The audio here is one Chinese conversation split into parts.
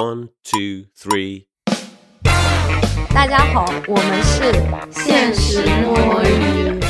One, two, three. 大家好，我们是现实摸鱼。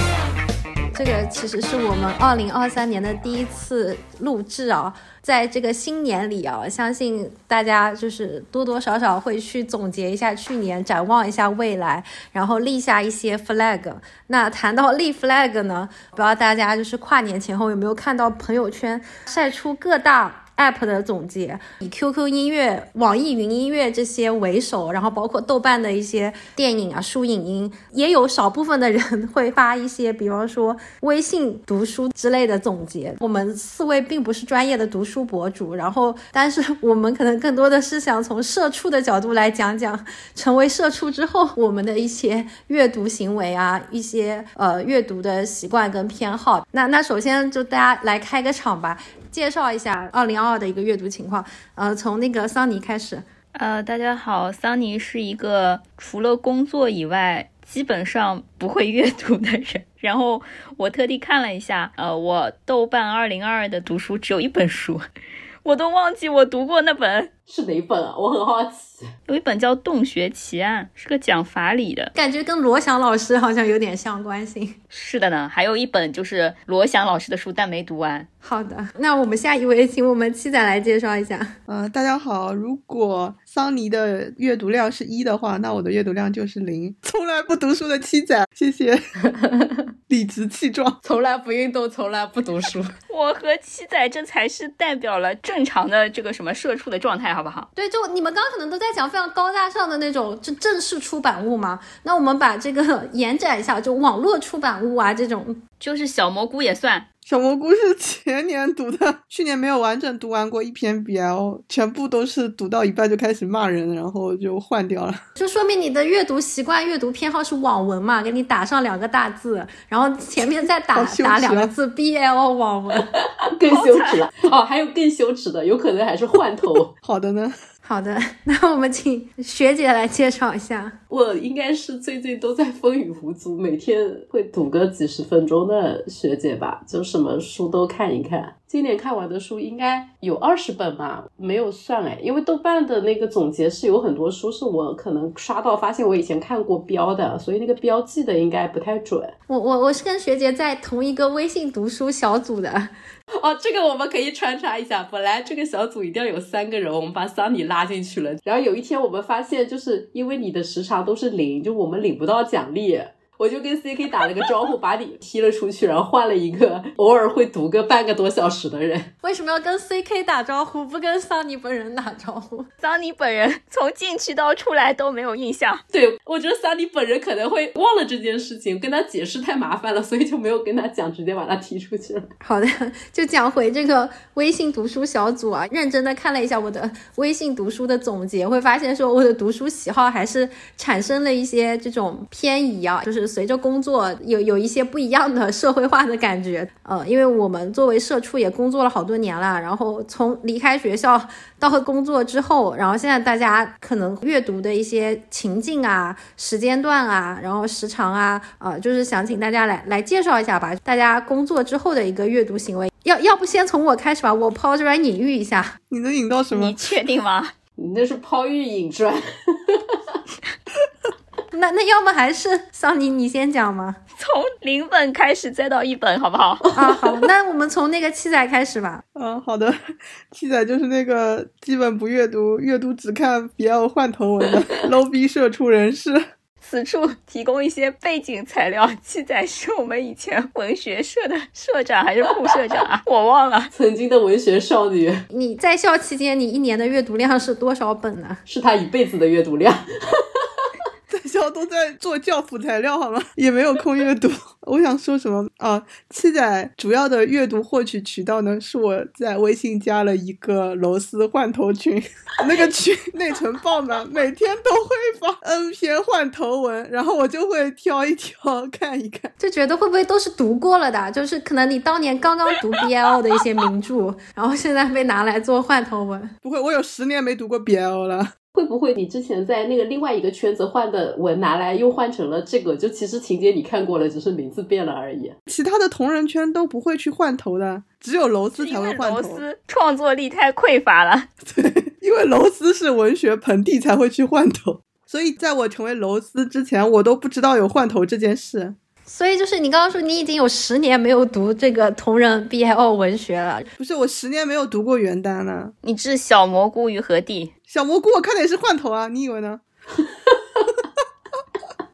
这个其实是我们二零二三年的第一次录制啊，在这个新年里啊，相信大家就是多多少少会去总结一下去年，展望一下未来，然后立下一些 flag。那谈到立 flag 呢，不知道大家就是跨年前后有没有看到朋友圈晒出各大。App 的总结，以 QQ 音乐、网易云音乐这些为首，然后包括豆瓣的一些电影啊、书影音，也有少部分的人会发一些，比方说微信读书之类的总结。我们四位并不是专业的读书博主，然后但是我们可能更多的是想从社畜的角度来讲讲，成为社畜之后我们的一些阅读行为啊，一些呃阅读的习惯跟偏好。那那首先就大家来开个场吧。介绍一下二零二二的一个阅读情况，呃，从那个桑尼开始。呃，大家好，桑尼是一个除了工作以外基本上不会阅读的人。然后我特地看了一下，呃，我豆瓣二零二二的读书只有一本书，我都忘记我读过那本。是哪本啊？我很好奇。有一本叫《洞穴奇案》，是个讲法理的，感觉跟罗翔老师好像有点相关性。是的呢，还有一本就是罗翔老师的书，但没读完。好的，那我们下一位，请我们七仔来介绍一下。嗯，大家好。如果桑尼的阅读量是一的话，那我的阅读量就是零。从来不读书的七仔，谢谢。理直气壮，从来不运动，从来不读书。我和七仔这才是代表了正常的这个什么社畜的状态。好不好？对，就你们刚刚可能都在讲非常高大上的那种就正式出版物嘛。那我们把这个 延展一下，就网络出版物啊，这种就是小蘑菇也算。小蘑菇是前年读的，去年没有完整读完过一篇 BL，全部都是读到一半就开始骂人，然后就换掉了。就说明你的阅读习惯、阅读偏好是网文嘛？给你打上两个大字，然后前面再打打两个字 BL 网文，更羞耻了。哦，还有更羞耻的，有可能还是换头。好的呢。好的，那我们请学姐来介绍一下。我应该是最近都在风雨无阻，每天会读个几十分钟的学姐吧，就什么书都看一看。今年看完的书应该有二十本吧，没有算哎，因为豆瓣的那个总结是有很多书是我可能刷到发现我以前看过标的，所以那个标记的应该不太准。我我我是跟学姐在同一个微信读书小组的。哦，这个我们可以穿插一下。本来这个小组一定要有三个人，我们把桑尼拉进去了。然后有一天我们发现，就是因为你的时长都是零，就我们领不到奖励。我就跟 C K 打了个招呼，把你踢了出去，然后换了一个偶尔会读个半个多小时的人。为什么要跟 C K 打招呼，不跟桑尼本人打招呼？桑尼本人从进去到出来都没有印象。对，我觉得桑尼本人可能会忘了这件事情，跟他解释太麻烦了，所以就没有跟他讲，直接把他踢出去了。好的，就讲回这个微信读书小组啊，认真的看了一下我的微信读书的总结，会发现说我的读书喜好还是产生了一些这种偏移啊，就是随着工作。有有一些不一样的社会化的感觉，呃，因为我们作为社畜也工作了好多年了，然后从离开学校到工作之后，然后现在大家可能阅读的一些情境啊、时间段啊、然后时长啊，呃，就是想请大家来来介绍一下吧，大家工作之后的一个阅读行为，要要不先从我开始吧，我抛砖引玉一下，你能引到什么？你确定吗？你那是抛玉引砖。那那要么还是桑尼，你先讲吗？从零本开始，再到一本，好不好？啊，好，那我们从那个七仔开始吧。嗯，好的。七仔就是那个基本不阅读，阅读只看 BL 换头文的 low 逼社畜人士。此处提供一些背景材料，七仔是我们以前文学社的社长还是副社长啊？我忘了。曾经的文学少女。你在校期间，你一年的阅读量是多少本呢？是他一辈子的阅读量。在校都在做教辅材料，好吗？也没有空阅读。我想说什么啊？七仔主要的阅读获取渠道呢，是我在微信加了一个螺丝换头群，那个群内存爆满，每天都会发 N 篇换头文，然后我就会挑一挑 看一看，就觉得会不会都是读过了的？就是可能你当年刚刚读 BL 的一些名著，然后现在被拿来做换头文。不会，我有十年没读过 BL 了。会不会你之前在那个另外一个圈子换的文拿来又换成了这个？就其实情节你看过了，只是名字变了而已。其他的同人圈都不会去换头的，只有楼丝才会换头。楼丝创作力太匮乏了，对，因为楼丝是文学盆地才会去换头，所以在我成为楼丝之前，我都不知道有换头这件事。所以就是你刚刚说你已经有十年没有读这个同人 BL 文学了，不是我十年没有读过原单了。你置小蘑菇于何地？小蘑菇我看的也是换头啊，你以为呢？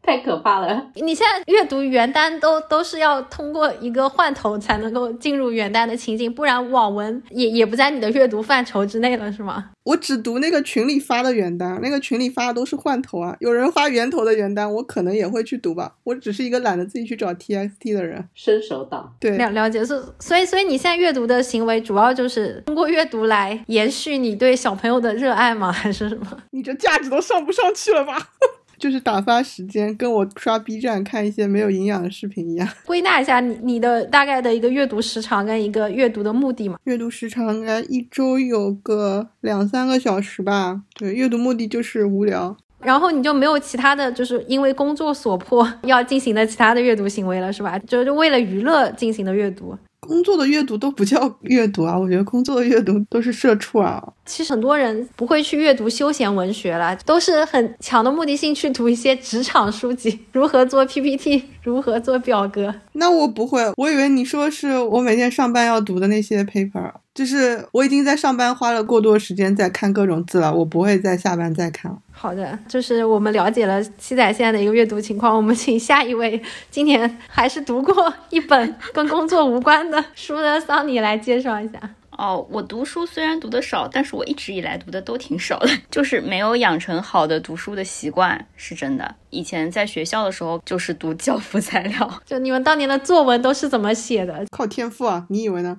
太可怕了！你现在阅读原单都都是要通过一个换头才能够进入原单的情景，不然网文也也不在你的阅读范畴之内了，是吗？我只读那个群里发的原单，那个群里发的都是换头啊。有人发原头的原单，我可能也会去读吧。我只是一个懒得自己去找 TXT 的人，伸手党。对，了了解是，所以所以你现在阅读的行为主要就是通过阅读来延续你对小朋友的热爱吗？还是什么？你这价值都上不上去了吧？就是打发时间，跟我刷 B 站看一些没有营养的视频一样。归纳一下，你你的大概的一个阅读时长跟一个阅读的目的嘛？阅读时长应该一周有个两三个小时吧。对，阅读目的就是无聊。然后你就没有其他的就是因为工作所迫要进行的其他的阅读行为了，是吧？就就为了娱乐进行的阅读。工作的阅读都不叫阅读啊，我觉得工作的阅读都是社畜啊。其实很多人不会去阅读休闲文学了，都是很强的目的性去读一些职场书籍，如何做 PPT，如何做表格。那我不会，我以为你说是我每天上班要读的那些 paper，就是我已经在上班花了过多时间在看各种字了，我不会在下班再看了。好的，就是我们了解了七仔现在的一个阅读情况，我们请下一位今年还是读过一本跟工作无关的书的桑尼来介绍一下。哦，我读书虽然读的少，但是我一直以来读的都挺少的，就是没有养成好的读书的习惯，是真的。以前在学校的时候就是读教辅材料，就你们当年的作文都是怎么写的？靠天赋啊，你以为呢？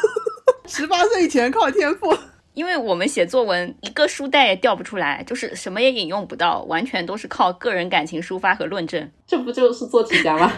十八岁以前靠天赋。因为我们写作文一个书袋也掉不出来，就是什么也引用不到，完全都是靠个人感情抒发和论证。这不就是做题家吗？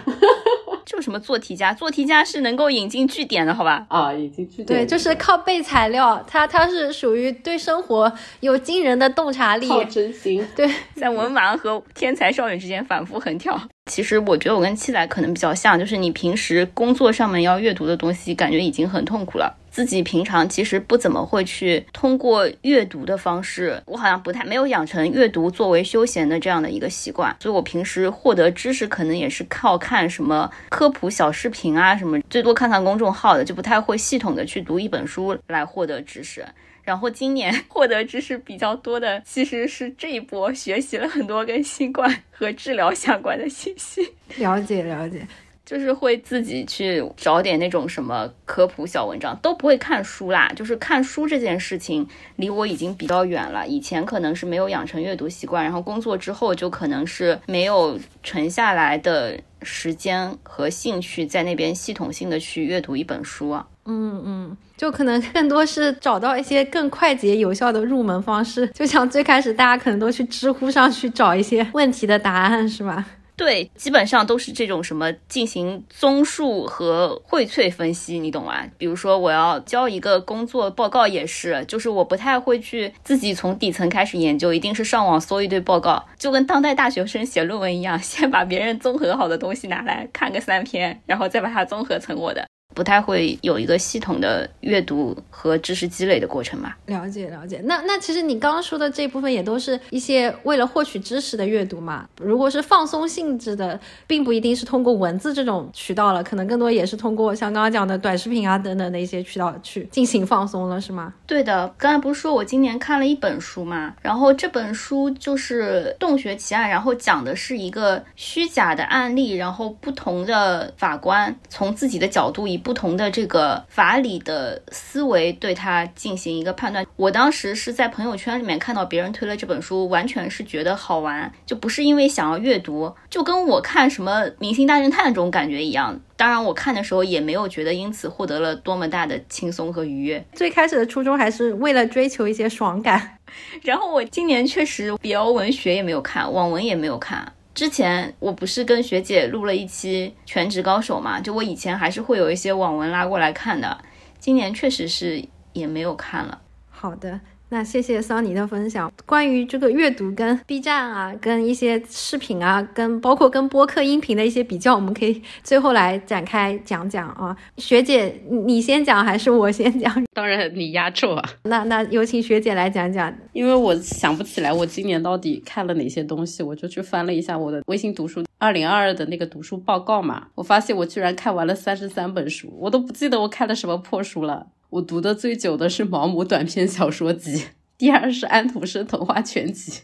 就什么做题家，做题家是能够引经据典的，好吧？啊，引经据典。对，就是靠背材料，他他是属于对生活有惊人的洞察力，靠真心。对，在文盲和天才少女之间反复横跳。其实我觉得我跟七仔可能比较像，就是你平时工作上面要阅读的东西，感觉已经很痛苦了。自己平常其实不怎么会去通过阅读的方式，我好像不太没有养成阅读作为休闲的这样的一个习惯，所以我平时获得知识可能也是靠看什么科普小视频啊，什么最多看看公众号的，就不太会系统的去读一本书来获得知识。然后今年获得知识比较多的其实是这一波，学习了很多跟新冠和治疗相关的信息。了解了解。就是会自己去找点那种什么科普小文章，都不会看书啦。就是看书这件事情离我已经比较远了。以前可能是没有养成阅读习惯，然后工作之后就可能是没有沉下来的时间和兴趣在那边系统性的去阅读一本书啊。嗯嗯，就可能更多是找到一些更快捷有效的入门方式，就像最开始大家可能都去知乎上去找一些问题的答案，是吧？对，基本上都是这种什么进行综述和荟萃分析，你懂吗？比如说我要交一个工作报告，也是，就是我不太会去自己从底层开始研究，一定是上网搜一堆报告，就跟当代大学生写论文一样，先把别人综合好的东西拿来看个三篇，然后再把它综合成我的。不太会有一个系统的阅读和知识积累的过程嘛？了解了解。那那其实你刚刚说的这部分也都是一些为了获取知识的阅读嘛？如果是放松性质的，并不一定是通过文字这种渠道了，可能更多也是通过像刚刚讲的短视频啊等等的一些渠道去进行放松了，是吗？对的。刚才不是说我今年看了一本书嘛？然后这本书就是《洞穴奇案》，然后讲的是一个虚假的案例，然后不同的法官从自己的角度以不同的这个法理的思维对它进行一个判断。我当时是在朋友圈里面看到别人推了这本书，完全是觉得好玩，就不是因为想要阅读，就跟我看什么《明星大侦探》这种感觉一样。当然，我看的时候也没有觉得因此获得了多么大的轻松和愉悦。最开始的初衷还是为了追求一些爽感。然后我今年确实 BL 文学也没有看，网文也没有看。之前我不是跟学姐录了一期《全职高手》嘛？就我以前还是会有一些网文拉过来看的，今年确实是也没有看了。好的。那谢谢桑尼的分享。关于这个阅读跟 B 站啊，跟一些视频啊，跟包括跟播客音频的一些比较，我们可以最后来展开讲讲啊。学姐，你先讲还是我先讲？当然你压轴啊。那那有请学姐来讲讲。因为我想不起来我今年到底看了哪些东西，我就去翻了一下我的微信读书二零二二的那个读书报告嘛。我发现我居然看完了三十三本书，我都不记得我看了什么破书了。我读的最久的是毛姆短篇小说集，第二是安徒生童话全集。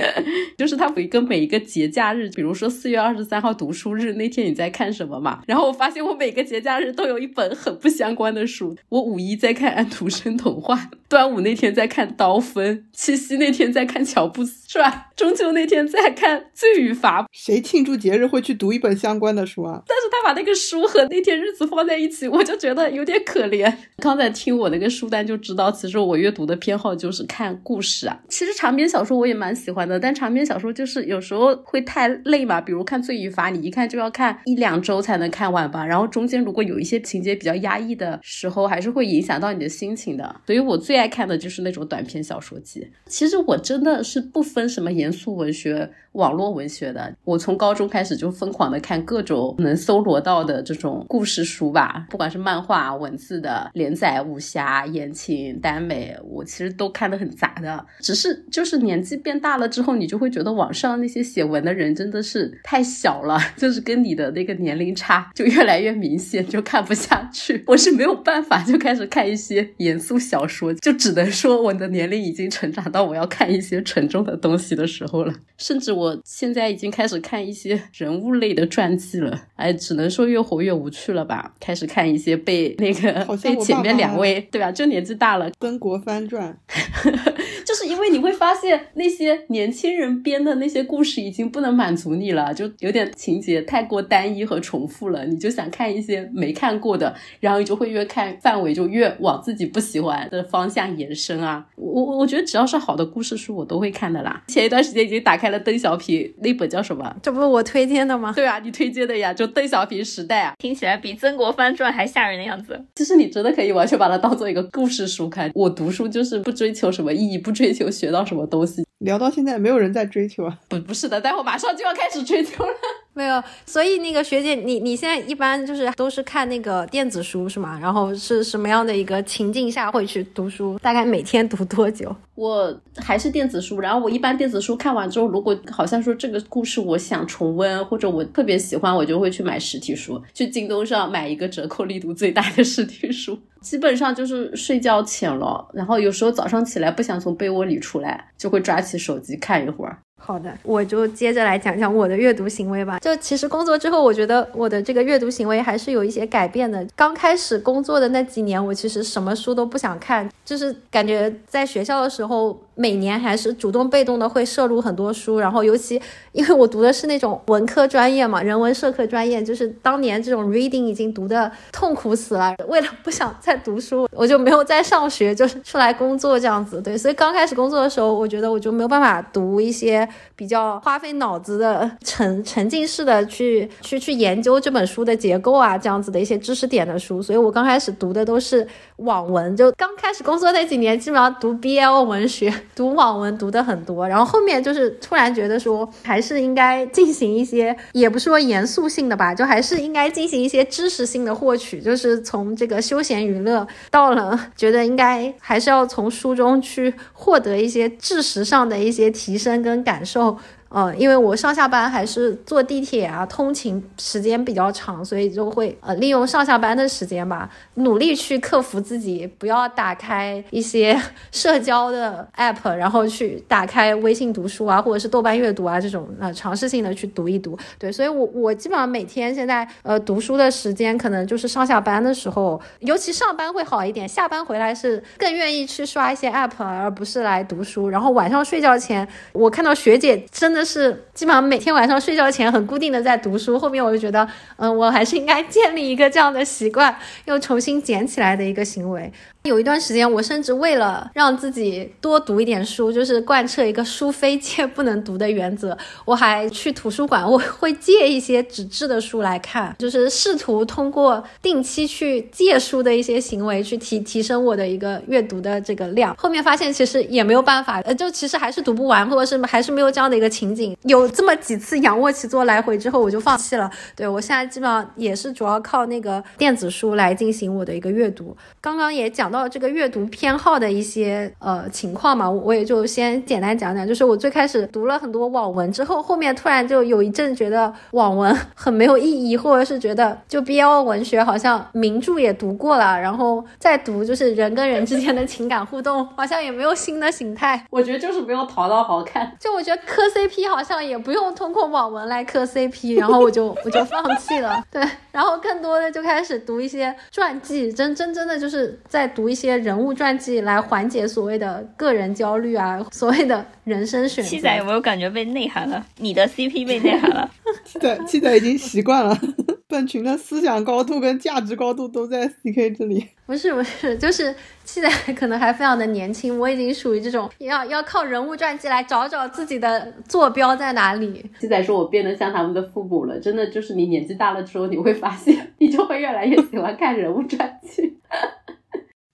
就是他有一个每一个节假日，比如说四月二十三号读书日那天你在看什么嘛？然后我发现我每个节假日都有一本很不相关的书。我五一在看安徒生童话，端午那天在看刀锋，七夕那天在看乔布斯传，中秋那天在看罪与罚。谁庆祝节日会去读一本相关的书啊？但是他把那个书和那天日子放在一起，我就觉得有点可怜。刚才听我那个书单就知道，其实我阅读的偏好就是看故事啊。其实长篇小说我也蛮喜欢。但长篇小说就是有时候会太累嘛，比如看《罪与罚》，你一看就要看一两周才能看完吧。然后中间如果有一些情节比较压抑的时候，还是会影响到你的心情的。所以我最爱看的就是那种短篇小说集。其实我真的是不分什么严肃文学。网络文学的，我从高中开始就疯狂的看各种能搜罗到的这种故事书吧，不管是漫画、文字的连载、武侠、言情、耽美，我其实都看得很杂的。只是就是年纪变大了之后，你就会觉得网上那些写文的人真的是太小了，就是跟你的那个年龄差就越来越明显，就看不下去。我是没有办法就开始看一些严肃小说，就只能说我的年龄已经成长到我要看一些沉重的东西的时候了，甚至我。我现在已经开始看一些 人物类的传记了，哎，只能说越活越无趣了吧。开始看一些被那个 被前面两位对吧，就年纪大了，曾国藩传，就是因为你会发现那些年轻人编的那些故事已经不能满足你了，就有点情节太过单一和重复了，你就想看一些没看过的，然后你就会越看范围就越往自己不喜欢的方向延伸啊。我我我觉得只要是好的故事书，我都会看的啦。前一段时间已经打开了邓小。小品那本叫什么？这不是我推荐的吗？对啊，你推荐的呀，就邓小平时代啊，听起来比《曾国藩传》还吓人的样子。其实你真的可以完全把它当做一个故事书看。我读书就是不追求什么意义，不追求学到什么东西。聊到现在，没有人在追求啊？不，不是的，待会马上就要开始追求了。没有，所以那个学姐，你你现在一般就是都是看那个电子书是吗？然后是什么样的一个情境下会去读书？大概每天读多久？我还是电子书，然后我一般电子书看完之后，如果好像说这个故事我想重温，或者我特别喜欢，我就会去买实体书，去京东上买一个折扣力度最大的实体书。基本上就是睡觉浅了，然后有时候早上起来不想从被窝里出来，就会抓起手机看一会儿。好的，我就接着来讲讲我的阅读行为吧。就其实工作之后，我觉得我的这个阅读行为还是有一些改变的。刚开始工作的那几年，我其实什么书都不想看，就是感觉在学校的时候。每年还是主动被动的会摄入很多书，然后尤其因为我读的是那种文科专业嘛，人文社科专业，就是当年这种 reading 已经读的痛苦死了。为了不想再读书，我就没有再上学，就是出来工作这样子。对，所以刚开始工作的时候，我觉得我就没有办法读一些比较花费脑子的沉沉浸式的去去去研究这本书的结构啊，这样子的一些知识点的书。所以我刚开始读的都是网文，就刚开始工作那几年，基本上读 BL 文学。读网文读的很多，然后后面就是突然觉得说，还是应该进行一些，也不是说严肃性的吧，就还是应该进行一些知识性的获取，就是从这个休闲娱乐到了觉得应该还是要从书中去获得一些知识上的一些提升跟感受。呃，因为我上下班还是坐地铁啊，通勤时间比较长，所以就会呃利用上下班的时间吧，努力去克服自己，不要打开一些 社交的 app，然后去打开微信读书啊，或者是豆瓣阅读啊这种呃尝试性的去读一读。对，所以我我基本上每天现在呃读书的时间可能就是上下班的时候，尤其上班会好一点，下班回来是更愿意去刷一些 app，而不是来读书。然后晚上睡觉前，我看到学姐真的。是基本上每天晚上睡觉前很固定的在读书，后面我就觉得，嗯，我还是应该建立一个这样的习惯，又重新捡起来的一个行为。有一段时间，我甚至为了让自己多读一点书，就是贯彻一个书非借不能读的原则，我还去图书馆，我会借一些纸质的书来看，就是试图通过定期去借书的一些行为去提提升我的一个阅读的这个量。后面发现其实也没有办法，呃，就其实还是读不完，或者是还是没有这样的一个情景。有这么几次仰卧起坐来回之后，我就放弃了。对我现在基本上也是主要靠那个电子书来进行我的一个阅读。刚刚也讲到这个阅读偏好的一些呃情况嘛，我也就先简单讲讲。就是我最开始读了很多网文之后，后面突然就有一阵觉得网文很没有意义，或者是觉得就 BL 文学好像名著也读过了，然后再读就是人跟人之间的情感互动，好像也没有新的形态。我觉得就是不用淘到好看。就我觉得磕 CP 好像也不用通过网文来磕 CP，然后我就 我就放弃了。对，然后更多的就开始读一些传记，真真真的就是在读一些人物传记来缓解所谓的个人焦虑啊，所谓的人生选择。七仔有没有感觉被内涵了？你的 CP 被内涵了。七仔七仔已经习惯了，本群的思想高度跟价值高度都在 CK 这里。不是不是，就是七仔可能还非常的年轻，我已经属于这种要要靠人物传记来找找自己的坐标在哪里。七仔说我变得像他们的父母了，真的就是你年纪大了之后，你会发现你就会越来越喜欢看人物传记。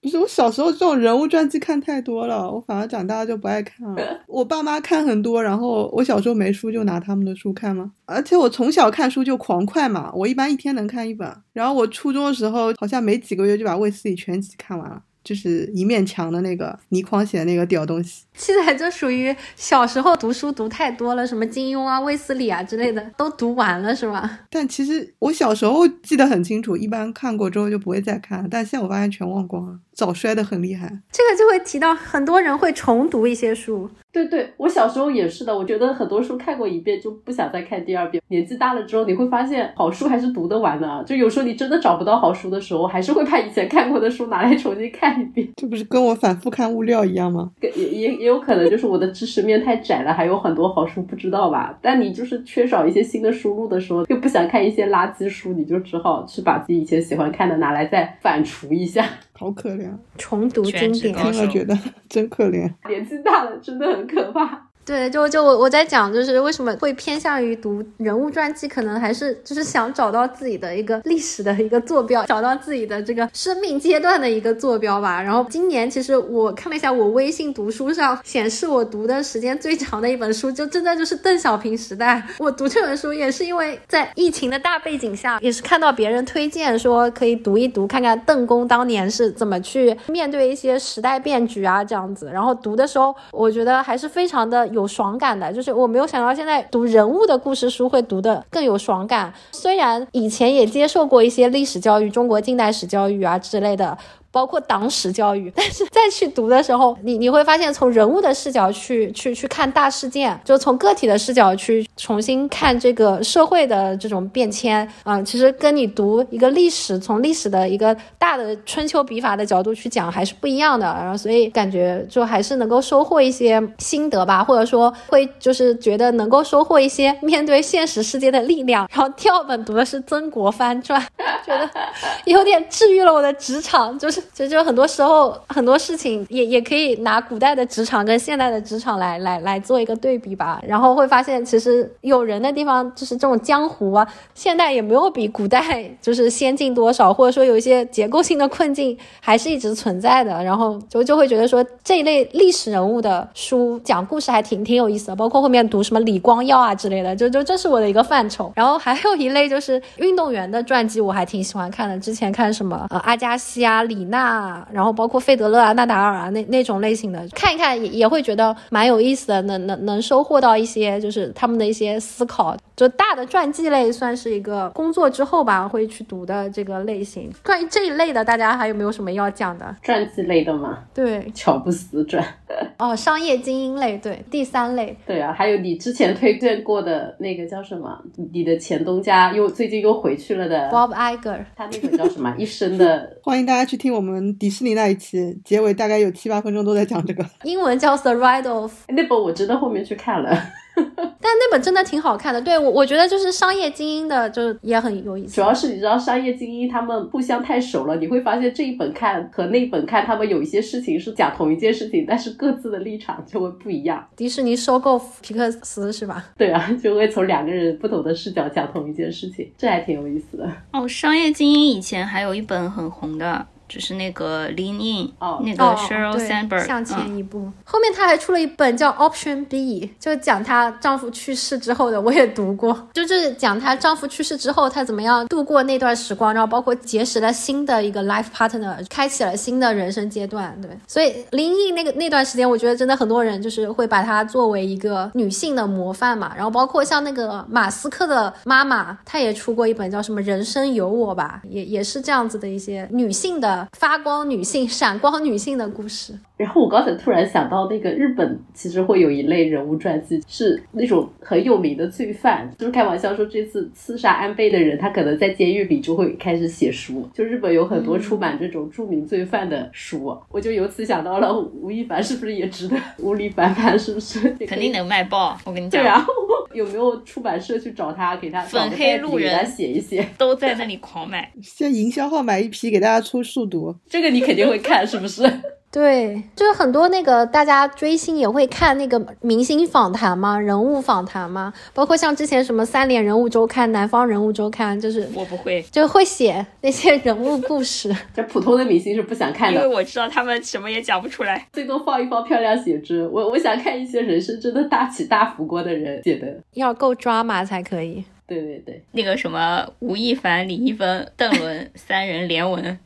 不是我小时候这种人物传记看太多了，我反而长大就不爱看了。我爸妈看很多，然后我小时候没书就拿他们的书看嘛。而且我从小看书就狂快嘛，我一般一天能看一本。然后我初中的时候好像没几个月就把卫斯理全集看完了。就是一面墙的那个倪匡写的那个屌东西，现在就属于小时候读书读太多了，什么金庸啊、卫斯理啊之类的都读完了，是吧？但其实我小时候记得很清楚，一般看过之后就不会再看，但现在我发现全忘光了，早衰的很厉害。这个就会提到很多人会重读一些书。对对，我小时候也是的。我觉得很多书看过一遍就不想再看第二遍。年纪大了之后，你会发现好书还是读得完的。就有时候你真的找不到好书的时候，还是会把以前看过的书拿来重新看一遍。这不是跟我反复看物料一样吗？也也也有可能就是我的知识面太窄了，还有很多好书不知道吧。但你就是缺少一些新的输入的时候，又不想看一些垃圾书，你就只好去把自己以前喜欢看的拿来再反刍一下。好可怜，重读经典，听了觉得真可怜。年纪大了真的很可怕。对，就就我我在讲，就是为什么会偏向于读人物传记，可能还是就是想找到自己的一个历史的一个坐标，找到自己的这个生命阶段的一个坐标吧。然后今年其实我看了一下，我微信读书上显示我读的时间最长的一本书，就真的就是邓小平时代。我读这本书也是因为在疫情的大背景下，也是看到别人推荐说可以读一读，看看邓公当年是怎么去面对一些时代变局啊这样子。然后读的时候，我觉得还是非常的有。有爽感的，就是我没有想到现在读人物的故事书会读的更有爽感。虽然以前也接受过一些历史教育、中国近代史教育啊之类的。包括党史教育，但是再去读的时候，你你会发现，从人物的视角去去去看大事件，就从个体的视角去重新看这个社会的这种变迁，嗯，其实跟你读一个历史，从历史的一个大的春秋笔法的角度去讲，还是不一样的。然后，所以感觉就还是能够收获一些心得吧，或者说会就是觉得能够收获一些面对现实世界的力量。然后第二本读的是《曾国藩传》，觉得有点治愈了我的职场，就是。就就很多时候很多事情也也可以拿古代的职场跟现代的职场来来来做一个对比吧，然后会发现其实有人的地方就是这种江湖啊，现代也没有比古代就是先进多少，或者说有一些结构性的困境还是一直存在的，然后就就会觉得说这一类历史人物的书讲故事还挺挺有意思的，包括后面读什么李光耀啊之类的，就就这是我的一个范畴。然后还有一类就是运动员的传记，我还挺喜欢看的，之前看什么呃阿加西啊李。那然后包括费德勒啊、纳达尔啊那那种类型的，看一看也也会觉得蛮有意思的，能能能收获到一些就是他们的一些思考。就大的传记类算是一个工作之后吧会去读的这个类型。关于这一类的，大家还有没有什么要讲的？传记类的吗？对，乔布斯传。哦，商业精英类，对，第三类。对啊，还有你之前推荐过的那个叫什么？你的前东家又最近又回去了的 Bob Iger，他那个叫什么？一生的。欢迎大家去听我们迪士尼那一期，结尾大概有七八分钟都在讲这个。英文叫 The Ride of。那本我真的后面去看了。但 但那本真的挺好看的。对我，我觉得就是商业精英的，就也很有意思。主要是你知道，商业精英他们互相太熟了，你会发现这一本看和那本看，他们有一些事情是讲同一件事情，但是各自的立场就会不一样。迪士尼收购皮克斯是吧？对啊，就会从两个人不同的视角讲同一件事情，这还挺有意思的。哦，商业精英以前还有一本很红的。就是那个 Lean In，哦那个 Sheryl 对 Sandberg，向嗯前一步。后面她还出了一本叫《Option B》，就讲她丈夫去世之后的，我也读过，就是讲她丈夫去世之后，她怎么样度过那段时光，然后包括结识了新的一个 life partner，开启了新的人生阶段。对，所以林毅那个那段时间，我觉得真的很多人就是会把她作为一个女性的模范嘛。然后包括像那个马斯克的妈妈，她也出过一本叫什么《人生有我》吧，也也是这样子的一些女性的发光女性、闪光女性的故事。然后我刚才突然想到，那个日本其实会有一类人物传记，是那种很有名的罪犯，就是开玩笑说这次刺杀安倍的人，他可能在监狱里就会开始写书。就日本有很多出版这种著名罪犯的书，我就由此想到了吴亦凡是不是也值得吴亦凡凡？是不是？肯定能卖爆。我跟你讲，对啊，有没有出版社去找他，给他粉找个黑路人写一写？都在那里狂买。现在营销号买一批，给大家出速读。这个你肯定会看，是不是？对，就是很多那个大家追星也会看那个明星访谈嘛，人物访谈嘛，包括像之前什么三联人物周刊、南方人物周刊，就是我不会，就会写那些人物故事。这普通的明星是不想看的，因为我知道他们什么也讲不出来。最多放一放漂亮写真。我我想看一些人生真的大起大伏过的人写的。要够抓马才可以。对对对，那个什么吴亦凡、李易峰、邓伦三人联文，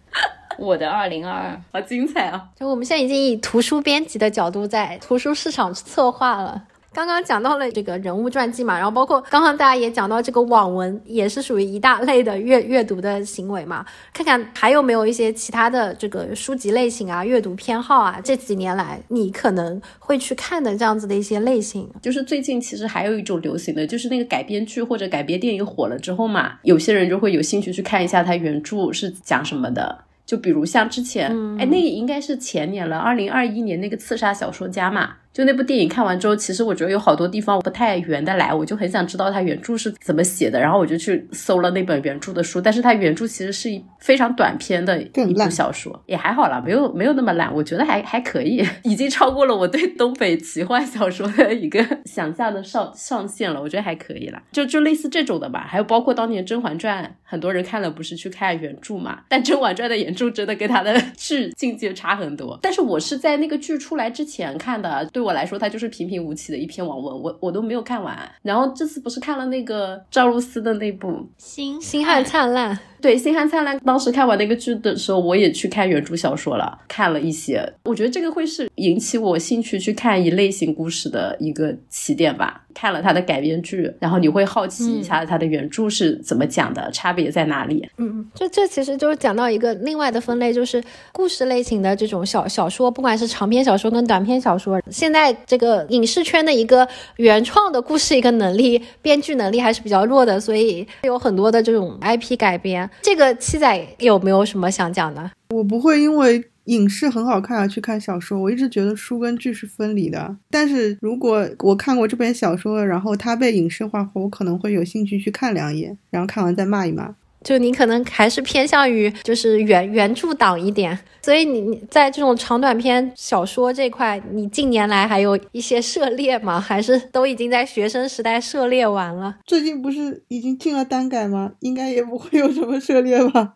我的二零二二。好精彩啊！就我们现在已经以图书编辑的角度在图书市场策划了。刚刚讲到了这个人物传记嘛，然后包括刚刚大家也讲到这个网文也是属于一大类的阅阅读的行为嘛，看看还有没有一些其他的这个书籍类型啊、阅读偏好啊，这几年来你可能会去看的这样子的一些类型。就是最近其实还有一种流行的，就是那个改编剧或者改编电影火了之后嘛，有些人就会有兴趣去看一下它原著是讲什么的。就比如像之前，哎、那也应该是前年了，二零二一年那个刺杀小说家嘛。就那部电影看完之后，其实我觉得有好多地方不太圆得来，我就很想知道它原著是怎么写的，然后我就去搜了那本原著的书，但是它原著其实是一非常短篇的一部小说，也还好啦，没有没有那么烂，我觉得还还可以，已经超过了我对东北奇幻小说的一个想象的上上限了，我觉得还可以啦，就就类似这种的吧，还有包括当年《甄嬛传》，很多人看了不是去看原著嘛，但《甄嬛传》的原著真的跟它的剧境界差很多，但是我是在那个剧出来之前看的，对我来说它就是平平无奇的一篇网文，我我都没有看完，然后这次不是看了那个赵露思的那部星星汉灿烂，对《星汉灿烂》，当时看完那个剧的时候，我也去看原著小说了，看了一些。我觉得这个会是引起我兴趣去看一类型故事的一个起点吧。看了它的改编剧，然后你会好奇一下它的原著是怎么讲的，差别在哪里。嗯，这这其实就是讲到一个另外的分类，就是故事类型的这种小小说，不管是长篇小说跟短篇小说，现在这个影视圈的一个原创的故事一个能力，编剧能力还是比较弱的，所以有很多的这种 IP 改编。这个七仔有没有什么想讲的？我不会因为影视很好看而去看小说，我一直觉得书跟剧是分离的。但是如果我看过这本小说，然后它被影视化后，我可能会有兴趣去看两眼，然后看完再骂一骂。就你可能还是偏向于就是原原著党一点，所以你你在这种长短篇小说这块，你近年来还有一些涉猎吗？还是都已经在学生时代涉猎完了？最近不是已经进了单改吗？应该也不会有什么涉猎吧。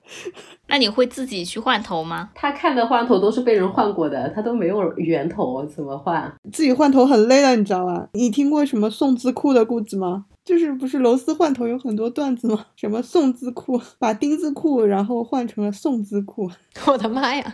那你会自己去换头吗？他看的换头都是被人换过的，他都没有源头，怎么换？自己换头很累的，你知道吧？你听过什么宋字库的故事吗？就是不是螺丝换头有很多段子吗？什么送字裤，把丁字裤然后换成了送字裤。我的妈呀！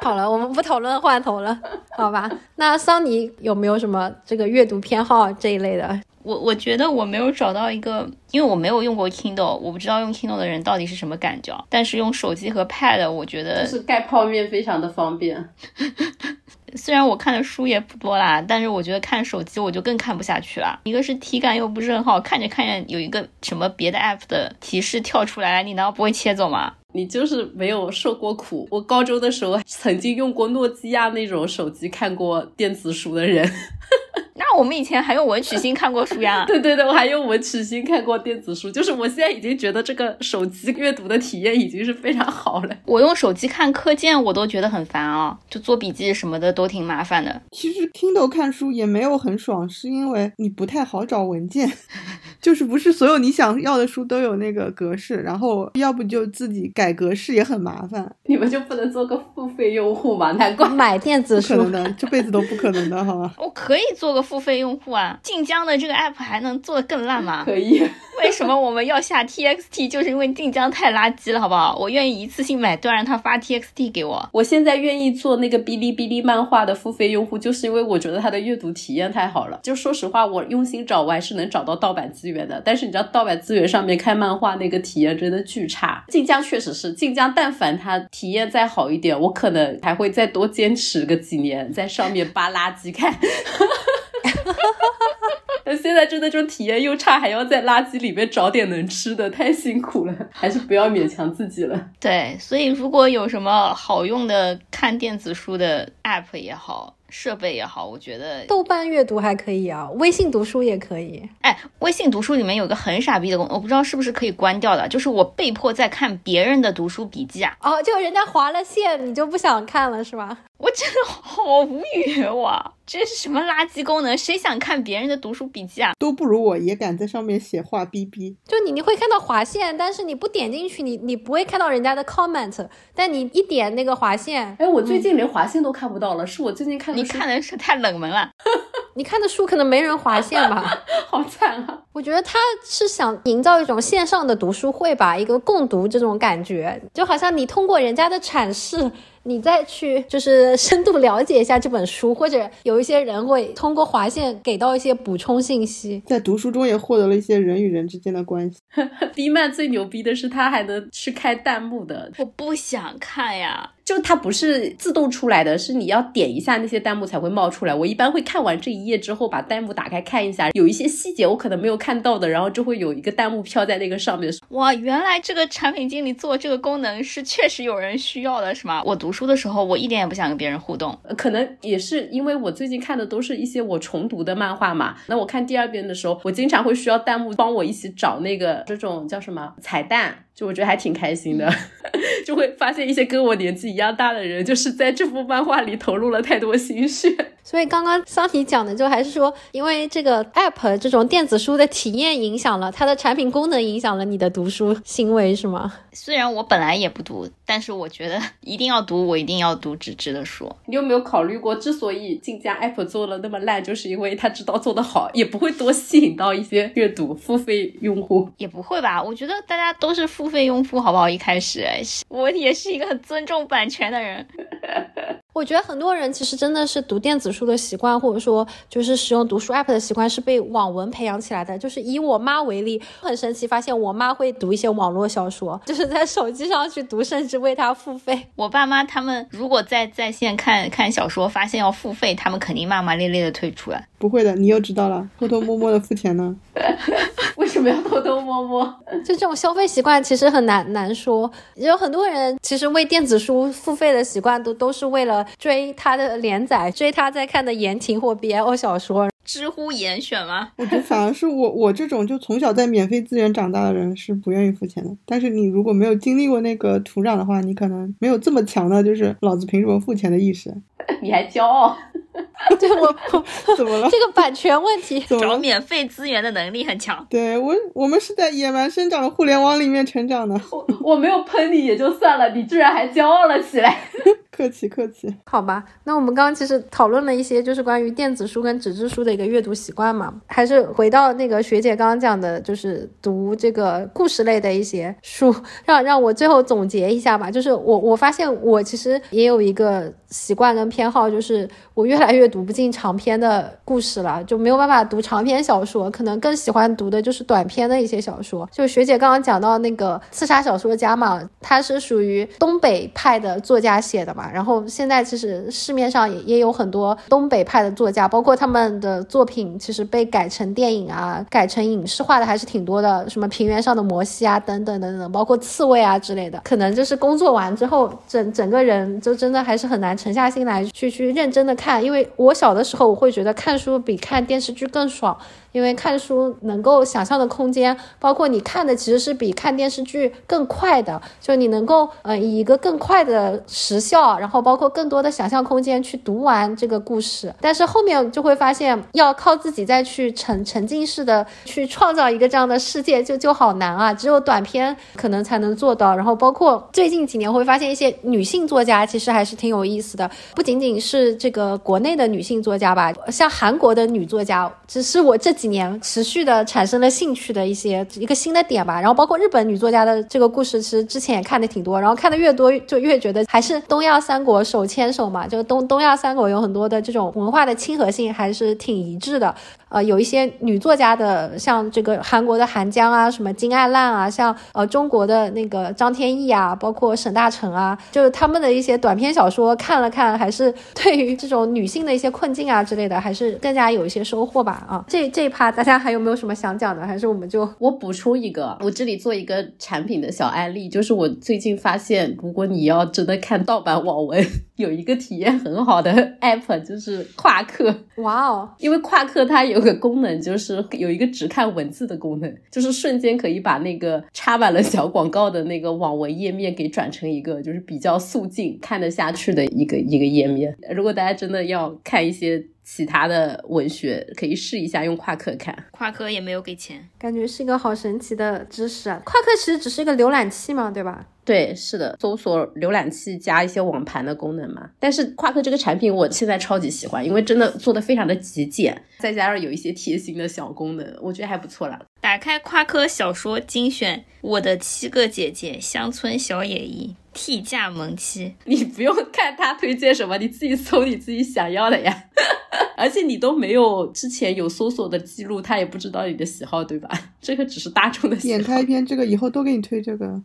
好了，我们不讨论换头了，好吧？那桑尼有没有什么这个阅读偏好这一类的？我我觉得我没有找到一个，因为我没有用过 Kindle，我不知道用 Kindle 的人到底是什么感觉。但是用手机和 Pad，我觉得就是盖泡面非常的方便。虽然我看的书也不多啦，但是我觉得看手机我就更看不下去了。一个是体感又不是很好，看着看着有一个什么别的 app 的提示跳出来，你难道不会切走吗？你就是没有受过苦。我高中的时候曾经用过诺基亚那种手机看过电子书的人。那我们以前还用文曲星看过书呀。对对对，我还用文曲星看过电子书，就是我现在已经觉得这个手机阅读的体验已经是非常好了。我用手机看课件，我都觉得很烦啊，就做笔记什么的都挺麻烦的。其实 Kindle 看书也没有很爽，是因为你不太好找文件，就是不是所有你想要的书都有那个格式，然后要不就自己改格式也很麻烦。你们就不能做个付费用户吗？难怪买电子书可能的，这辈子都不可能的，好吗？我可以做个付费用户啊，晋江的这个 app 还能做的更烂吗？可以。为什么我们要下 TXT？就是因为晋江太垃圾了，好不好？我愿意一次性买断，让他发 TXT 给我。我现在愿意做那个哔哩哔哩漫画的付费用户，就是因为我觉得它的阅读体验太好了。就说实话，我用心找，我还是能找到盗版资源的。但是你知道，盗版资源上面看漫画那个体验真的巨差。晋江确实是晋江，但凡它体验再好一点，我可能还会再多坚持个几年，在上面扒垃圾看。那现在真的就体验又差，还要在垃圾里面找点能吃的，太辛苦了，还是不要勉强自己了。对，所以如果有什么好用的看电子书的 app 也好。设备也好，我觉得豆瓣阅读还可以啊，微信读书也可以。哎，微信读书里面有个很傻逼的功能，我不知道是不是可以关掉的，就是我被迫在看别人的读书笔记啊。哦，就人家划了线，你就不想看了是吧？我真的好无语哇！这是什么垃圾功能？谁想看别人的读书笔记啊？都不如我也敢在上面写话逼逼。就你你会看到划线，但是你不点进去，你你不会看到人家的 comment。但你一点那个划线，哎，我最近连划线都看不到了，是我最近看你看的是太冷门了。你看的书可能没人划线吧？好惨啊！我觉得他是想营造一种线上的读书会吧，一个共读这种感觉，就好像你通过人家的阐释。你再去就是深度了解一下这本书，或者有一些人会通过划线给到一些补充信息，在读书中也获得了一些人与人之间的关系。B 曼最牛逼的是，他还能去开弹幕的。我不想看呀。就它不是自动出来的，是你要点一下那些弹幕才会冒出来。我一般会看完这一页之后，把弹幕打开看一下，有一些细节我可能没有看到的，然后就会有一个弹幕飘在那个上面。哇，原来这个产品经理做这个功能是确实有人需要的，是吗？我读书的时候，我一点也不想跟别人互动，可能也是因为我最近看的都是一些我重读的漫画嘛。那我看第二遍的时候，我经常会需要弹幕帮我一起找那个这种叫什么彩蛋。就我觉得还挺开心的，就会发现一些跟我年纪一样大的人，就是在这幅漫画里投入了太多心血。所以刚刚桑提讲的，就还是说，因为这个 app 这种电子书的体验影响了它的产品功能，影响了你的读书行为，是吗？虽然我本来也不读，但是我觉得一定要读，我一定要读纸质的书。你有没有考虑过，之所以晋江 app 做了那么烂，就是因为他知道做得好，也不会多吸引到一些阅读付费用户？也不会吧？我觉得大家都是付费用户，好不好？一开始，我也是一个很尊重版权的人。我觉得很多人其实真的是读电子书的习惯，或者说就是使用读书 app 的习惯，是被网文培养起来的。就是以我妈为例，很神奇，发现我妈会读一些网络小说，就是在手机上去读，甚至为它付费。我爸妈他们如果在在线看看小说，发现要付费，他们肯定骂骂咧咧的退出了。不会的，你又知道了，偷偷摸摸的付钱呢？为什么要偷偷摸摸？就这种消费习惯其实很难难说。有很多人其实为电子书付费的习惯都都是为了追他的连载，追他在看的言情或 BL 小说。知乎严选吗？我觉得反而是我 我这种就从小在免费资源长大的人是不愿意付钱的。但是你如果没有经历过那个土壤的话，你可能没有这么强的，就是老子凭什么付钱的意识。你还骄傲？对我 怎么了？这个版权问题，找免费资源的能力很强。对我，我们是在野蛮生长的互联网里面成长的。我我没有喷你也就算了，你居然还骄傲了起来。客气客气。好吧，那我们刚刚其实讨论了一些，就是关于电子书跟纸质书的一个阅读习惯嘛。还是回到那个学姐刚刚讲的，就是读这个故事类的一些书，让让我最后总结一下吧。就是我我发现我其实也有一个习惯跟偏好，就是我越来越读不进长篇的故事了，就没有办法读长篇小说，可能更喜欢读的就是短篇的一些小说。就学姐刚刚讲到那个刺杀小说家嘛，他是属于东北派的作家写的嘛。嘛。然后现在其实市面上也也有很多东北派的作家，包括他们的作品其实被改成电影啊、改成影视化的还是挺多的，什么平原上的摩西啊，等等等等，包括刺猬啊之类的。可能就是工作完之后，整整个人就真的还是很难沉下心来去去认真的看，因为我小的时候我会觉得看书比看电视剧更爽。因为看书能够想象的空间，包括你看的其实是比看电视剧更快的，就你能够呃以一个更快的时效，然后包括更多的想象空间去读完这个故事。但是后面就会发现，要靠自己再去沉沉浸式的去创造一个这样的世界，就就好难啊！只有短片可能才能做到。然后包括最近几年会发现一些女性作家其实还是挺有意思的，不仅仅仅是这个国内的女性作家吧，像韩国的女作家，只是我这。几年持续的产生了兴趣的一些一个新的点吧，然后包括日本女作家的这个故事，其实之前也看的挺多，然后看的越多就越觉得还是东亚三国手牵手嘛，就东东亚三国有很多的这种文化的亲和性还是挺一致的。呃，有一些女作家的，像这个韩国的韩江啊，什么金爱烂啊，像呃中国的那个张天翼啊，包括沈大成啊，就是他们的一些短篇小说看了看，还是对于这种女性的一些困境啊之类的，还是更加有一些收获吧。啊，这这一趴大家还有没有什么想讲的？还是我们就我补充一个，我这里做一个产品的小案例，就是我最近发现，如果你要真的看盗版网文，有一个体验很好的 app，就是夸克。哇哦，因为夸克它有。个功能就是有一个只看文字的功能，就是瞬间可以把那个插满了小广告的那个网文页面给转成一个就是比较肃静看得下去的一个一个页面。如果大家真的要看一些其他的文学，可以试一下用夸克看。夸克也没有给钱，感觉是一个好神奇的知识啊！夸克其实只是一个浏览器嘛，对吧？对，是的，搜索浏览器加一些网盘的功能嘛。但是夸克这个产品我现在超级喜欢，因为真的做的非常的极简，再加上有一些贴心的小功能，我觉得还不错啦。打开夸克小说精选，《我的七个姐姐》，乡村小野一，替嫁萌妻。你不用看他推荐什么，你自己搜你自己想要的呀。而且你都没有之前有搜索的记录，他也不知道你的喜好，对吧？这个只是大众的。点开一篇这个，以后都给你推这个。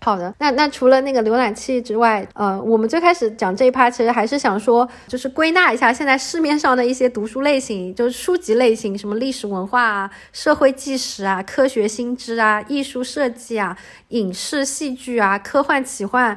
好的，那那除了那个浏览器之外，呃，我们最开始讲这一趴，其实还是想说，就是归纳一下现在市面上的一些读书类型，就是书籍类型，什么历史文化啊、社会纪实啊、科学新知啊、艺术设计啊、影视戏剧啊、科幻奇幻、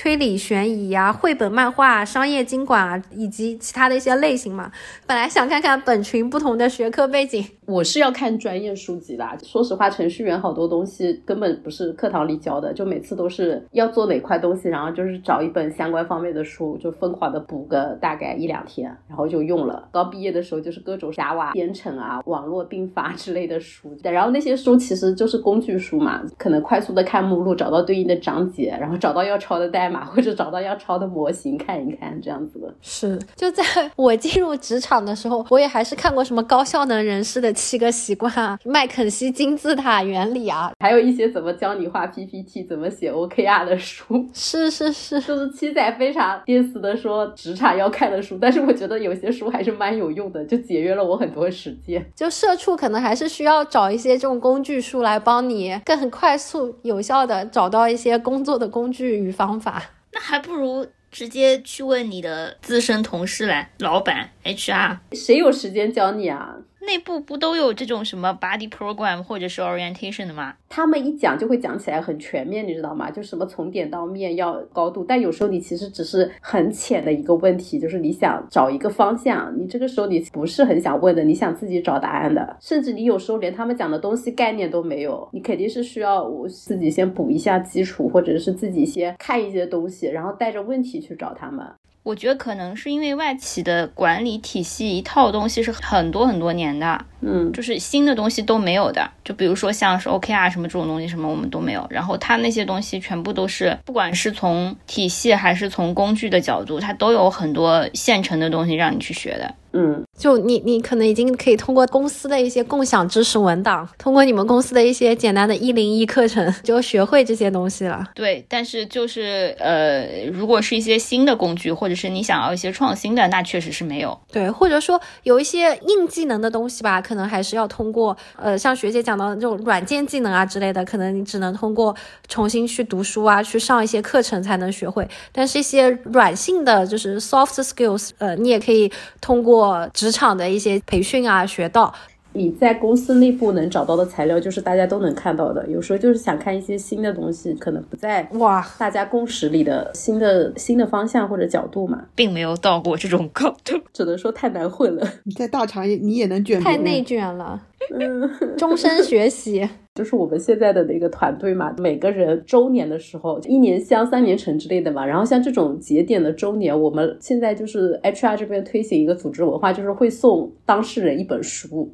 推理悬疑啊、绘本漫画、商业经管啊，以及其他的一些类型嘛。本来想看看本群不同的学科背景，我是要看专业书籍的。说实话，程序员好多东西根本不是课堂里教的，就每次。都是要做哪块东西，然后就是找一本相关方面的书，就疯狂的补个大概一两天，然后就用了。刚毕业的时候就是各种 Java 编程啊、网络并发之类的书，然后那些书其实就是工具书嘛，可能快速的看目录，找到对应的章节，然后找到要抄的代码码或者找到要抄的模型看一看，这样子的。是，就在我进入职场的时候，我也还是看过什么高效能人士的七个习惯啊、麦肯锡金字塔原理啊，还有一些怎么教你画 PPT、怎么写。OKR 的书是是是，就是七仔非常憋死的说职场要看的书，但是我觉得有些书还是蛮有用的，就节约了我很多时间。就社畜可能还是需要找一些这种工具书来帮你更快速有效的找到一些工作的工具与方法。那还不如直接去问你的资深同事来，老板 HR，谁有时间教你啊？内部不都有这种什么 body program 或者是 orientation 的吗？他们一讲就会讲起来很全面，你知道吗？就什么从点到面要高度，但有时候你其实只是很浅的一个问题，就是你想找一个方向，你这个时候你不是很想问的，你想自己找答案的，甚至你有时候连他们讲的东西概念都没有，你肯定是需要我自己先补一下基础，或者是自己先看一些东西，然后带着问题去找他们。我觉得可能是因为外企的管理体系一套东西是很多很多年的，嗯，就是新的东西都没有的。就比如说像是 OKR 什么这种东西，什么我们都没有。然后它那些东西全部都是，不管是从体系还是从工具的角度，它都有很多现成的东西让你去学的。嗯，就你你可能已经可以通过公司的一些共享知识文档，通过你们公司的一些简单的一零一课程，就学会这些东西了。对，但是就是呃，如果是一些新的工具，或者是你想要一些创新的，那确实是没有。对，或者说有一些硬技能的东西吧，可能还是要通过呃，像学姐讲到的这种软件技能啊之类的，可能你只能通过重新去读书啊，去上一些课程才能学会。但是一些软性的就是 soft skills，呃，你也可以通过职场的一些培训啊学到。你在公司内部能找到的材料，就是大家都能看到的。有时候就是想看一些新的东西，可能不在哇大家共识里的新的新的方向或者角度嘛，并没有到过这种高度。只能说太难混了。你在大厂也你也能卷，太内卷了，嗯，终身学习。就是我们现在的那个团队嘛，每个人周年的时候，一年香三年成之类的嘛。然后像这种节点的周年，我们现在就是 HR 这边推行一个组织文化，就是会送当事人一本书。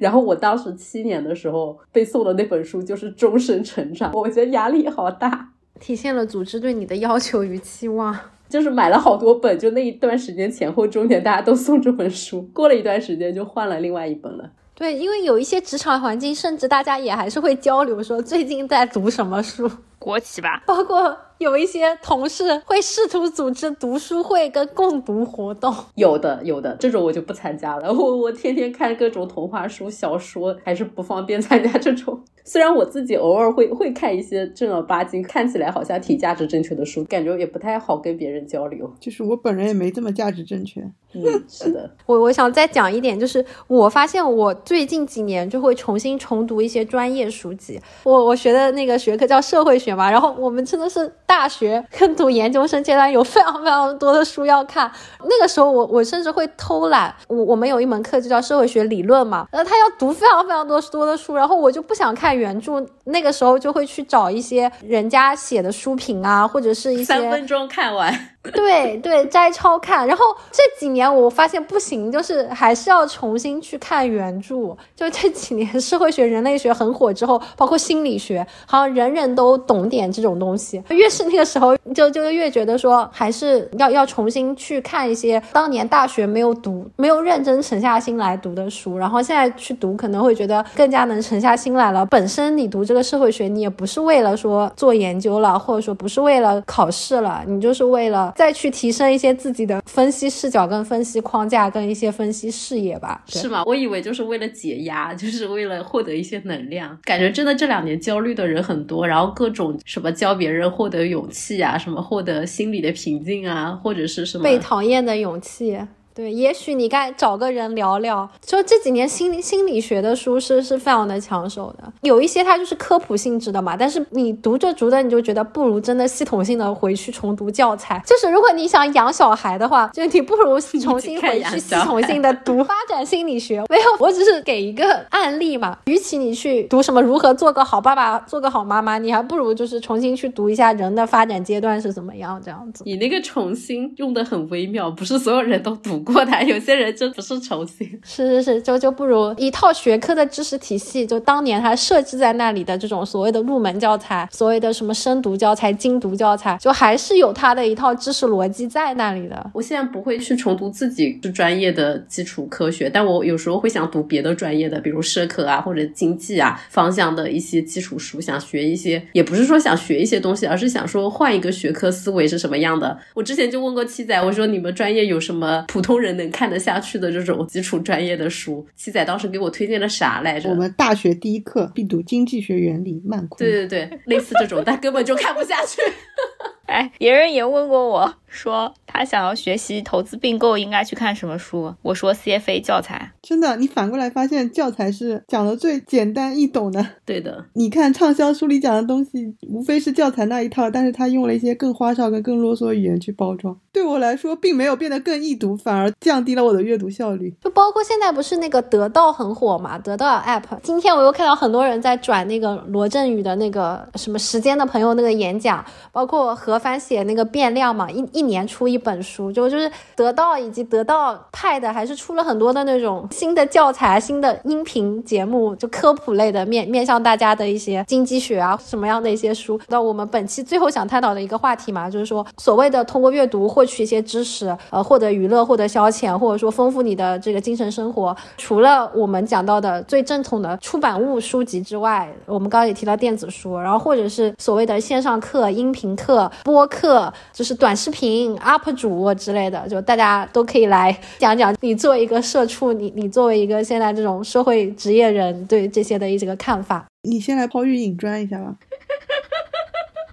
然后我当时七年的时候被送的那本书就是《终身成长》，我觉得压力好大，体现了组织对你的要求与期望。就是买了好多本，就那一段时间前后中年大家都送这本书，过了一段时间就换了另外一本了。对，因为有一些职场环境，甚至大家也还是会交流说最近在读什么书，国企吧，包括有一些同事会试图组织读书会跟共读活动。有的，有的，这种我就不参加了。我我天天看各种童话书、小说，还是不方便参加这种。虽然我自己偶尔会会看一些正儿八经、看起来好像挺价值正确的书，感觉也不太好跟别人交流。就是我本人也没这么价值正确。嗯，是的，我我想再讲一点，就是我发现我最近几年就会重新重读一些专业书籍。我我学的那个学科叫社会学嘛，然后我们真的是大学跟读研究生阶段有非常非常多的书要看。那个时候我我甚至会偷懒，我我们有一门课就叫社会学理论嘛，然后他要读非常非常多多的书，然后我就不想看原著，那个时候就会去找一些人家写的书评啊，或者是一些三分钟看完。对对，摘抄看，然后这几年我发现不行，就是还是要重新去看原著。就这几年社会学、人类学很火之后，包括心理学，好像人人都懂点这种东西。越是那个时候，就就越觉得说，还是要要重新去看一些当年大学没有读、没有认真沉下心来读的书，然后现在去读，可能会觉得更加能沉下心来了。本身你读这个社会学，你也不是为了说做研究了，或者说不是为了考试了，你就是为了。再去提升一些自己的分析视角、跟分析框架、跟一些分析视野吧，是吗？我以为就是为了解压，就是为了获得一些能量。感觉真的这两年焦虑的人很多，然后各种什么教别人获得勇气啊，什么获得心理的平静啊，或者是什么被讨厌的勇气。对，也许你该找个人聊聊。就这几年心理心理学的书是是非常的抢手的，有一些它就是科普性质的嘛，但是你读着读着你就觉得不如真的系统性的回去重读教材。就是如果你想养小孩的话，就你不如重新回去系统性的读 发展心理学。没有，我只是给一个案例嘛。与其你去读什么如何做个好爸爸、做个好妈妈，你还不如就是重新去读一下人的发展阶段是怎么样这样子。你那个重新用的很微妙，不是所有人都读。过来有些人真不是重新，是是是，就就不如一套学科的知识体系，就当年他设置在那里的这种所谓的入门教材，所谓的什么深读教材、精读教材，就还是有它的一套知识逻辑在那里的。我现在不会去重读自己是专业的基础科学，但我有时候会想读别的专业的，比如社科啊或者经济啊方向的一些基础书，想学一些，也不是说想学一些东西，而是想说换一个学科思维是什么样的。我之前就问过七仔，我说你们专业有什么普通人能看得下去的这种基础专业的书，七仔当时给我推荐了啥来着？我们大学第一课必读《经济学原理》，曼昆。对对对，类似这种，但根本就看不下去。哎，别人也问过我说，他想要学习投资并购，应该去看什么书？我说 CFA 教材。真的，你反过来发现教材是讲的最简单易懂的。对的，你看畅销书里讲的东西，无非是教材那一套，但是他用了一些更花哨、跟更啰嗦的语言去包装。对我来说，并没有变得更易读，反而降低了我的阅读效率。就包括现在不是那个得到很火嘛？得到 App，今天我又看到很多人在转那个罗振宇的那个什么时间的朋友那个演讲，包括何帆写那个变量嘛，一一年出一本书，就就是得到以及得到派的，还是出了很多的那种新的教材、新的音频节目，就科普类的面面向大家的一些经济学啊什么样的一些书。那我们本期最后想探讨的一个话题嘛，就是说所谓的通过阅读获取一些知识，呃，获得娱乐、获得消遣，或者说丰富你的这个精神生活。除了我们讲到的最正统的出版物书籍之外，我们刚刚也提到电子书，然后或者是所谓的线上课、音频课、播客，就是短视频。群、UP 主之类的，就大家都可以来讲讲你作为一个社畜，你你作为一个现在这种社会职业人对这些的一些个看法。你先来抛玉引砖一下吧。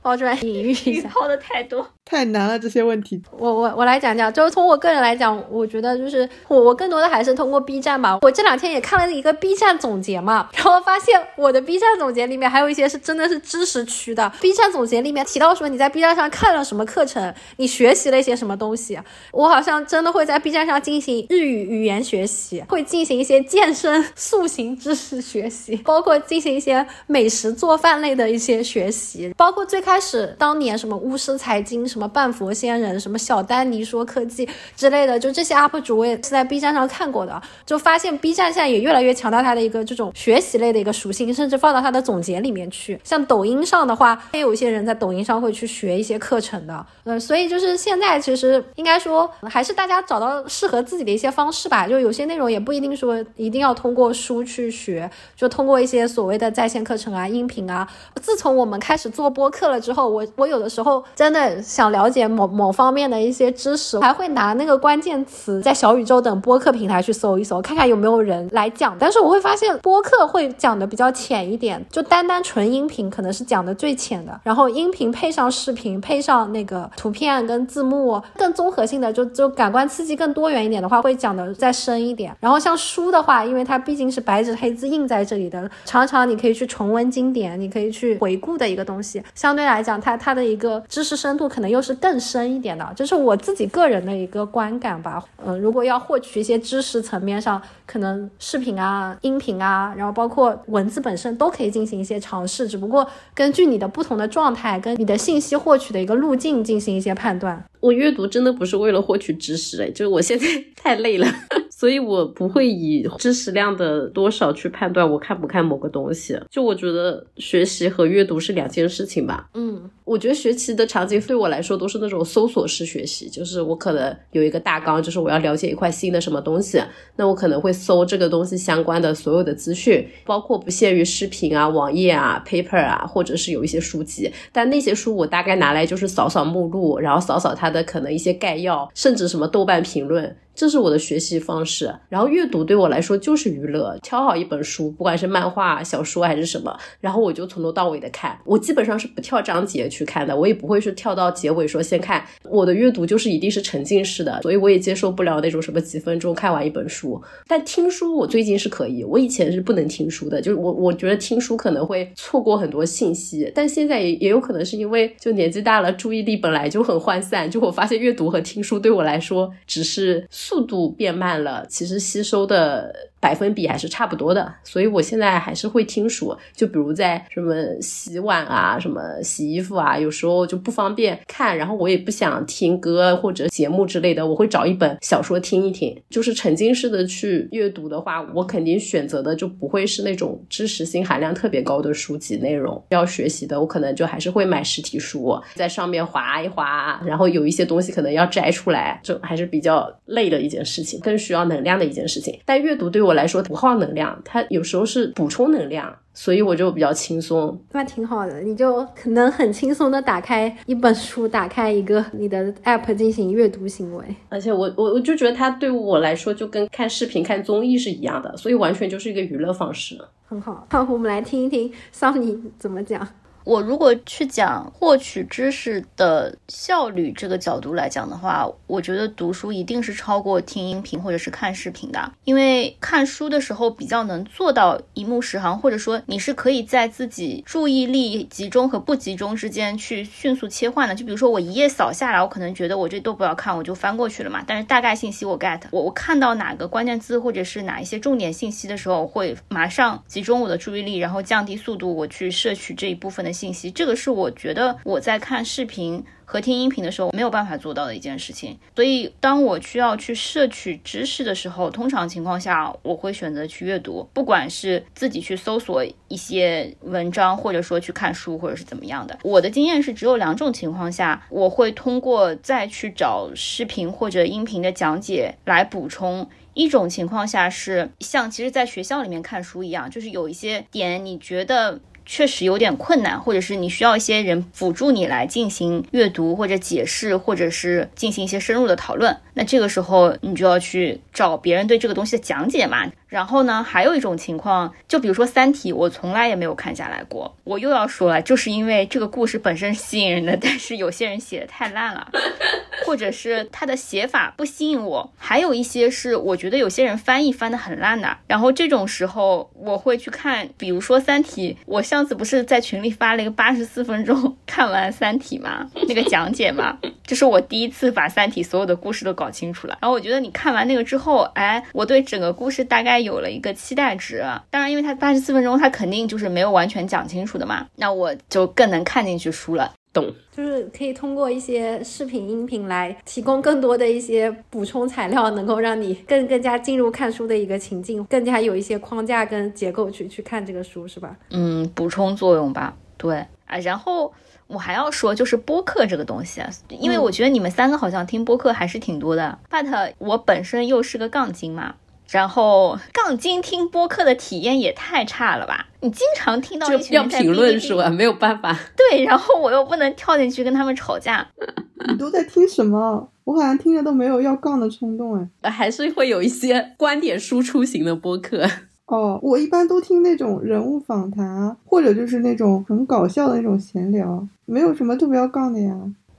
抛砖引玉一下，抛的太多。太难了这些问题，我我我来讲讲，就是从我个人来讲，我觉得就是我我更多的还是通过 B 站吧。我这两天也看了一个 B 站总结嘛，然后发现我的 B 站总结里面还有一些是真的是知识区的。B 站总结里面提到说你在 B 站上看了什么课程，你学习了一些什么东西。我好像真的会在 B 站上进行日语语言学习，会进行一些健身塑形知识学习，包括进行一些美食做饭类的一些学习，包括最开始当年什么巫师财经。什么半佛仙人，什么小丹尼说科技之类的，就这些 UP 主我也是在 B 站上看过的，就发现 B 站现在也越来越强调它的一个这种学习类的一个属性，甚至放到它的总结里面去。像抖音上的话，也有一些人在抖音上会去学一些课程的，嗯，所以就是现在其实应该说还是大家找到适合自己的一些方式吧，就有些内容也不一定说一定要通过书去学，就通过一些所谓的在线课程啊、音频啊。自从我们开始做播客了之后，我我有的时候真的想。想了解某某方面的一些知识，还会拿那个关键词在小宇宙等播客平台去搜一搜，看看有没有人来讲。但是我会发现播客会讲的比较浅一点，就单单纯音频可能是讲的最浅的，然后音频配上视频，配上那个图片跟字幕，更综合性的就就感官刺激更多元一点的话，会讲的再深一点。然后像书的话，因为它毕竟是白纸黑字印在这里的，常常你可以去重温经典，你可以去回顾的一个东西，相对来讲，它它的一个知识深度可能。又是更深一点的，就是我自己个人的一个观感吧。嗯，如果要获取一些知识层面上，可能视频啊、音频啊，然后包括文字本身都可以进行一些尝试，只不过根据你的不同的状态跟你的信息获取的一个路径进行一些判断。我阅读真的不是为了获取知识，哎，就是我现在 太累了。所以我不会以知识量的多少去判断我看不看某个东西。就我觉得学习和阅读是两件事情吧。嗯，我觉得学习的场景对我来说都是那种搜索式学习，就是我可能有一个大纲，就是我要了解一块新的什么东西，那我可能会搜这个东西相关的所有的资讯，包括不限于视频啊、网页啊、paper 啊，或者是有一些书籍。但那些书我大概拿来就是扫扫目录，然后扫扫它的可能一些概要，甚至什么豆瓣评论。这是我的学习方式，然后阅读对我来说就是娱乐。挑好一本书，不管是漫画、小说还是什么，然后我就从头到尾的看。我基本上是不跳章节去看的，我也不会是跳到结尾说先看。我的阅读就是一定是沉浸式的，所以我也接受不了那种什么几分钟看完一本书。但听书我最近是可以，我以前是不能听书的，就是我我觉得听书可能会错过很多信息。但现在也也有可能是因为就年纪大了，注意力本来就很涣散，就我发现阅读和听书对我来说只是。速度变慢了，其实吸收的。百分比还是差不多的，所以我现在还是会听书。就比如在什么洗碗啊、什么洗衣服啊，有时候就不方便看，然后我也不想听歌或者节目之类的，我会找一本小说听一听。就是沉浸式的去阅读的话，我肯定选择的就不会是那种知识性含量特别高的书籍内容。要学习的，我可能就还是会买实体书，在上面划一划，然后有一些东西可能要摘出来，就还是比较累的一件事情，更需要能量的一件事情。但阅读对我。来说不耗能量，它有时候是补充能量，所以我就比较轻松。那挺好的，你就可能很轻松的打开一本书，打开一个你的 app 进行阅读行为。而且我我我就觉得它对我来说就跟看视频、看综艺是一样的，所以完全就是一个娱乐方式。很好，好，我们来听一听桑尼怎么讲。我如果去讲获取知识的效率这个角度来讲的话，我觉得读书一定是超过听音频或者是看视频的，因为看书的时候比较能做到一目十行，或者说你是可以在自己注意力集中和不集中之间去迅速切换的。就比如说我一页扫下来，我可能觉得我这都不要看，我就翻过去了嘛。但是大概信息我 get，我我看到哪个关键字或者是哪一些重点信息的时候，会马上集中我的注意力，然后降低速度，我去摄取这一部分的。信息，这个是我觉得我在看视频和听音频的时候没有办法做到的一件事情。所以，当我需要去摄取知识的时候，通常情况下我会选择去阅读，不管是自己去搜索一些文章，或者说去看书，或者是怎么样的。我的经验是，只有两种情况下，我会通过再去找视频或者音频的讲解来补充。一种情况下是像其实在学校里面看书一样，就是有一些点你觉得。确实有点困难，或者是你需要一些人辅助你来进行阅读或者解释，或者是进行一些深入的讨论。那这个时候你就要去找别人对这个东西的讲解嘛。然后呢，还有一种情况，就比如说《三体》，我从来也没有看下来过。我又要说了，就是因为这个故事本身吸引人的，但是有些人写的太烂了，或者是他的写法不吸引我。还有一些是我觉得有些人翻译翻的很烂的。然后这种时候我会去看，比如说《三体》，我上次不是在群里发了一个八十四分钟 看完《三体》吗？那个讲解吗，这是我第一次把《三体》所有的故事都搞清楚了。然后我觉得你看完那个之后，哎，我对整个故事大概。有了一个期待值，当然，因为它八十四分钟，它肯定就是没有完全讲清楚的嘛，那我就更能看进去书了。懂，就是可以通过一些视频、音频来提供更多的一些补充材料，能够让你更更加进入看书的一个情境，更加有一些框架跟结构去去看这个书，是吧？嗯，补充作用吧。对啊，然后我还要说，就是播客这个东西，因为我觉得你们三个好像听播客还是挺多的，but 我本身又是个杠精嘛。然后杠精听播客的体验也太差了吧！你经常听到一群要评论是吧？没有办法。对，然后我又不能跳进去跟他们吵架。你都在听什么？我好像听着都没有要杠的冲动哎。还是会有一些观点输出型的播客。哦，我一般都听那种人物访谈，或者就是那种很搞笑的那种闲聊，没有什么特别要杠的呀。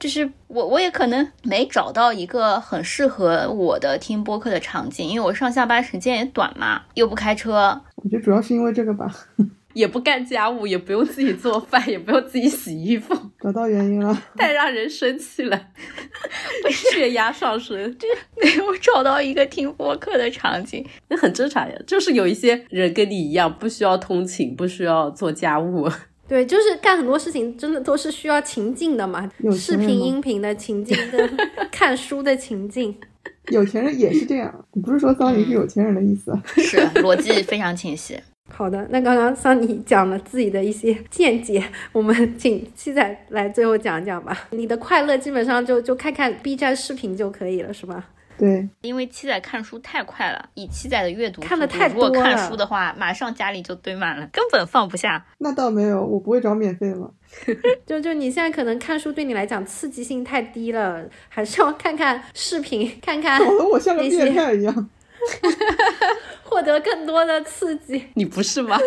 就是我，我也可能没找到一个很适合我的听播客的场景，因为我上下班时间也短嘛，又不开车。我觉得主要是因为这个吧，也不干家务，也不用自己做饭，也不用自己洗衣服，找到原因了，太让人生气了，血压上升，这没有找到一个听播客的场景，那很正常呀。就是有一些人跟你一样，不需要通勤，不需要做家务。对，就是干很多事情，真的都是需要情境的嘛，视频、音频的情境跟 看书的情境。有钱人也是这样，你不是说桑尼是有钱人的意思，是逻辑非常清晰。好的，那刚刚桑尼讲了自己的一些见解，我们请七仔来最后讲讲吧。你的快乐基本上就就看看 B 站视频就可以了，是吧？对，因为七仔看书太快了，以七仔的阅读看的太多了。如果看书的话，马上家里就堆满了，根本放不下。那倒没有，我不会找免费的。就就你现在可能看书对你来讲刺激性太低了，还是要看看视频，看看。搞得我像个变态一样，获得更多的刺激。你不是吗？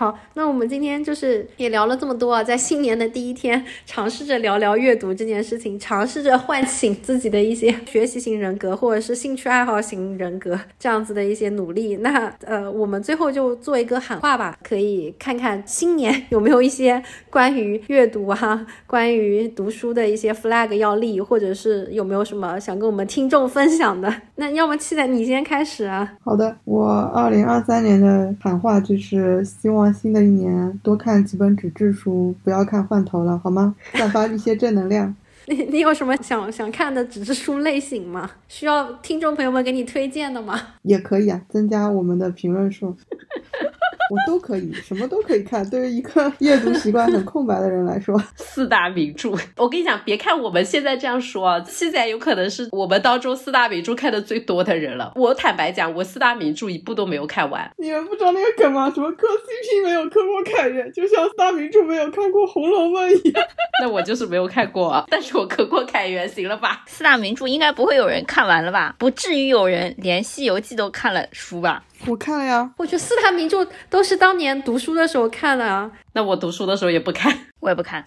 好，那我们今天就是也聊了这么多啊，在新年的第一天，尝试着聊聊阅读这件事情，尝试着唤醒自己的一些学习型人格或者是兴趣爱好型人格这样子的一些努力。那呃，我们最后就做一个喊话吧，可以看看新年有没有一些关于阅读啊、关于读书的一些 flag 要立，或者是有没有什么想跟我们听众分享的？那要么期待你先开始啊。好的，我二零二三年的喊话就是希望。新的一年多看几本纸质书，不要看换头了，好吗？散发一些正能量。你你有什么想想看的纸质书类型吗？需要听众朋友们给你推荐的吗？也可以啊，增加我们的评论数。我都可以，什么都可以看。对于一个 阅读习惯很空白的人来说，四大名著，我跟你讲，别看我们现在这样说，七仔有可能是我们当中四大名著看的最多的人了。我坦白讲，我四大名著一部都没有看完。你们不知道那个梗吗？什么磕 CP 没有磕过凯源，就像四大名著没有看过《红楼梦》一样。那我就是没有看过，但是我磕过凯源，行了吧？四大名著应该不会有人看完了吧？不至于有人连《西游记》都看了书吧？我看了呀，我觉得四大名著都是当年读书的时候看的啊。那我读书的时候也不看，我也不看。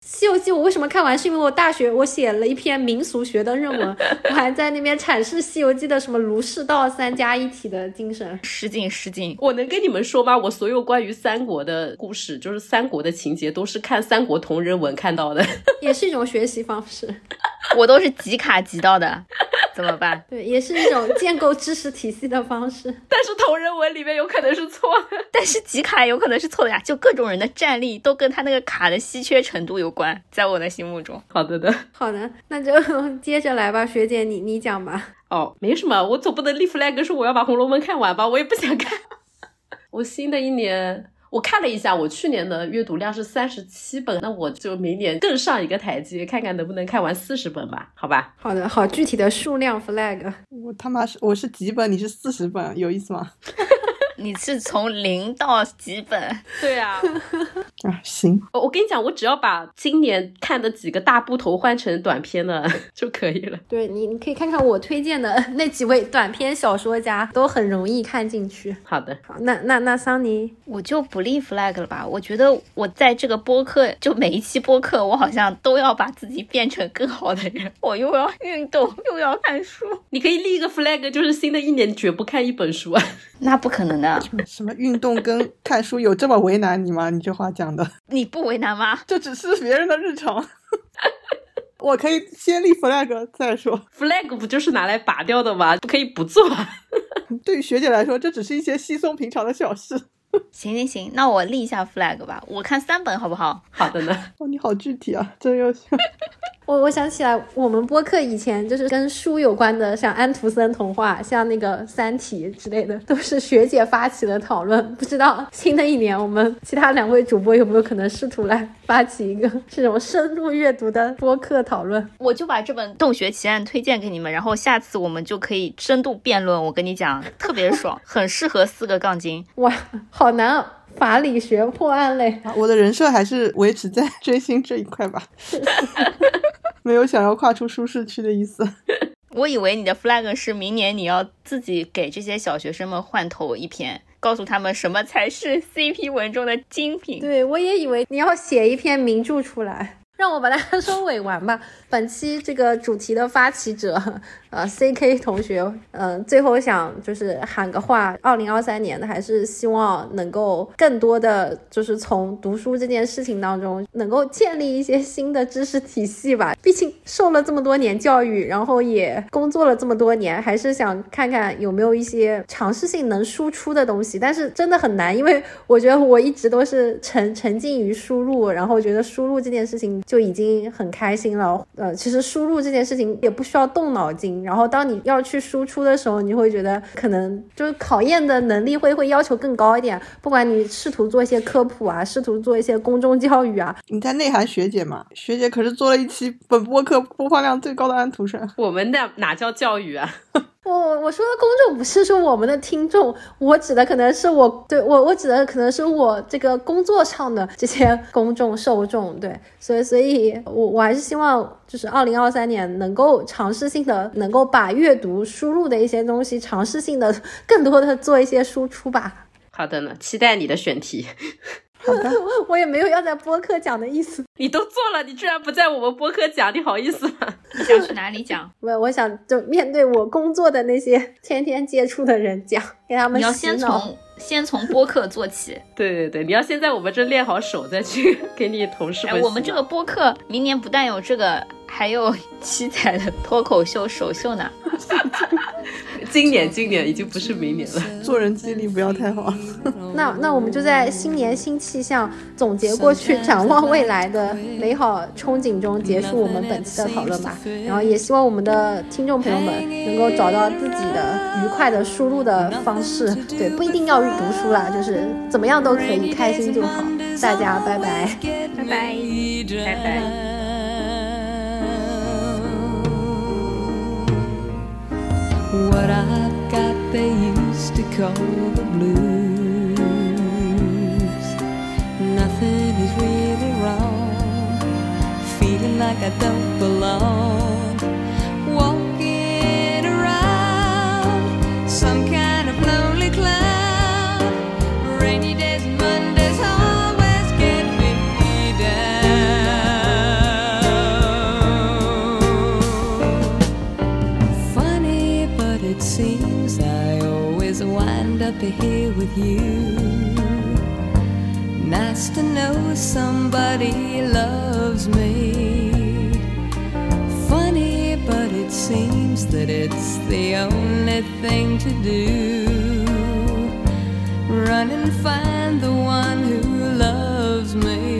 西游记我为什么看完？是因为我大学我写了一篇民俗学的论文，我还在那边阐释西游记的什么儒释道三家一体的精神。失敬失敬，我能跟你们说吗？我所有关于三国的故事，就是三国的情节，都是看三国同人文看到的，也是一种学习方式。我都是集卡集到的，怎么办？对，也是一种建构知识体系的方式。但是同人文里面有可能是错的，但是集卡有可能是错的呀。就各种人的战力都跟他那个卡的稀缺程度有关，在我的心目中。好的的，好的，那就接着来吧，学姐你你讲吧。哦，没什么，我总不能立 flag 说我要把《红楼梦》看完吧，我也不想看。我新的一年。我看了一下，我去年的阅读量是三十七本，那我就明年更上一个台阶，看看能不能看完四十本吧？好吧。好的，好具体的数量 flag。我他妈是我是几本，你是四十本，有意思吗？你是从零到几本？对啊，啊，行，我我跟你讲，我只要把今年看的几个大部头换成短篇的 就可以了。对你，你可以看看我推荐的那几位短篇小说家，都很容易看进去。好的，好，那那那桑尼，我就不立 flag 了吧。我觉得我在这个播客，就每一期播客，我好像都要把自己变成更好的人。我又要运动，又要看书，你可以立一个 flag，就是新的一年绝不看一本书啊。那不可能的。什么运动跟看书有这么为难你吗？你这话讲的，你不为难吗？这只是别人的日常。我可以先立 flag 再说。flag 不就是拿来拔掉的吗？不可以不做啊。对于学姐来说，这只是一些稀松平常的小事。行行行，那我立一下 flag 吧，我看三本好不好？好的呢。哦，你好具体啊，真优秀。我我想起来，我们播客以前就是跟书有关的，像安徒生童话，像那个《三体》之类的，都是学姐发起的讨论。不知道新的一年，我们其他两位主播有没有可能试图来发起一个这种深入阅读的播客讨论？我就把这本《洞穴奇案》推荐给你们，然后下次我们就可以深度辩论。我跟你讲，特别爽，很适合四个杠精。哇，好难啊！法理学破案类，我的人设还是维持在 追星这一块吧，没有想要跨出舒适区的意思。我以为你的 flag 是明年你要自己给这些小学生们换头一篇，告诉他们什么才是 CP 文中的精品。对我也以为你要写一篇名著出来。让我把它收尾完吧。本期这个主题的发起者，呃，CK 同学，嗯、呃，最后想就是喊个话，二零二三年的还是希望能够更多的就是从读书这件事情当中，能够建立一些新的知识体系吧。毕竟受了这么多年教育，然后也工作了这么多年，还是想看看有没有一些尝试性能输出的东西。但是真的很难，因为我觉得我一直都是沉沉浸于输入，然后觉得输入这件事情就已经很开心了。呃，其实输入这件事情也不需要动脑筋，然后当你要去输出的时候，你会觉得可能就是考验的能力会会要求更高一点。不管你试图做一些科普啊，试图做一些公众教育啊，你在内涵学姐嘛？学姐可是做了一期本播客播放量最高的安徒生。我们那哪叫教育啊？我我说的公众不是说我们的听众，我指的可能是我对我我指的可能是我这个工作上的这些 公众受众，对，所以所以我我还是希望就是二零二三年能够尝试性的能够把阅读输入的一些东西尝试性的 更多的做一些输出吧。好的呢，期待你的选题。好的，我也没有要在播客讲的意思。你都做了，你居然不在我们播客讲，你好意思吗？你想去哪里讲？我我想就面对我工作的那些天天接触的人讲，给他们你要。先从先从播客做起。对对对，你要先在我们这练好手，再去 给你同事。我们这个播客明年不但有这个，还有七彩的脱口秀首秀呢。今年今年已经不是明年了。做人精力不要太好。那那我们就在新年新气象，总结过去，展望未来的美好憧憬中结束我们本期的讨论吧。然后也希望我们的听众朋友们能够找到自己的愉快的输入的方式，对，不一定要读书啦，就是怎么样都可以，开心就好。大家拜拜。拜拜，拜拜。What I've got they used to call the blues. Nothing is really wrong. Feeling like I don't belong. With you. Nice to know somebody loves me. Funny, but it seems that it's the only thing to do. Run and find the one who loves me.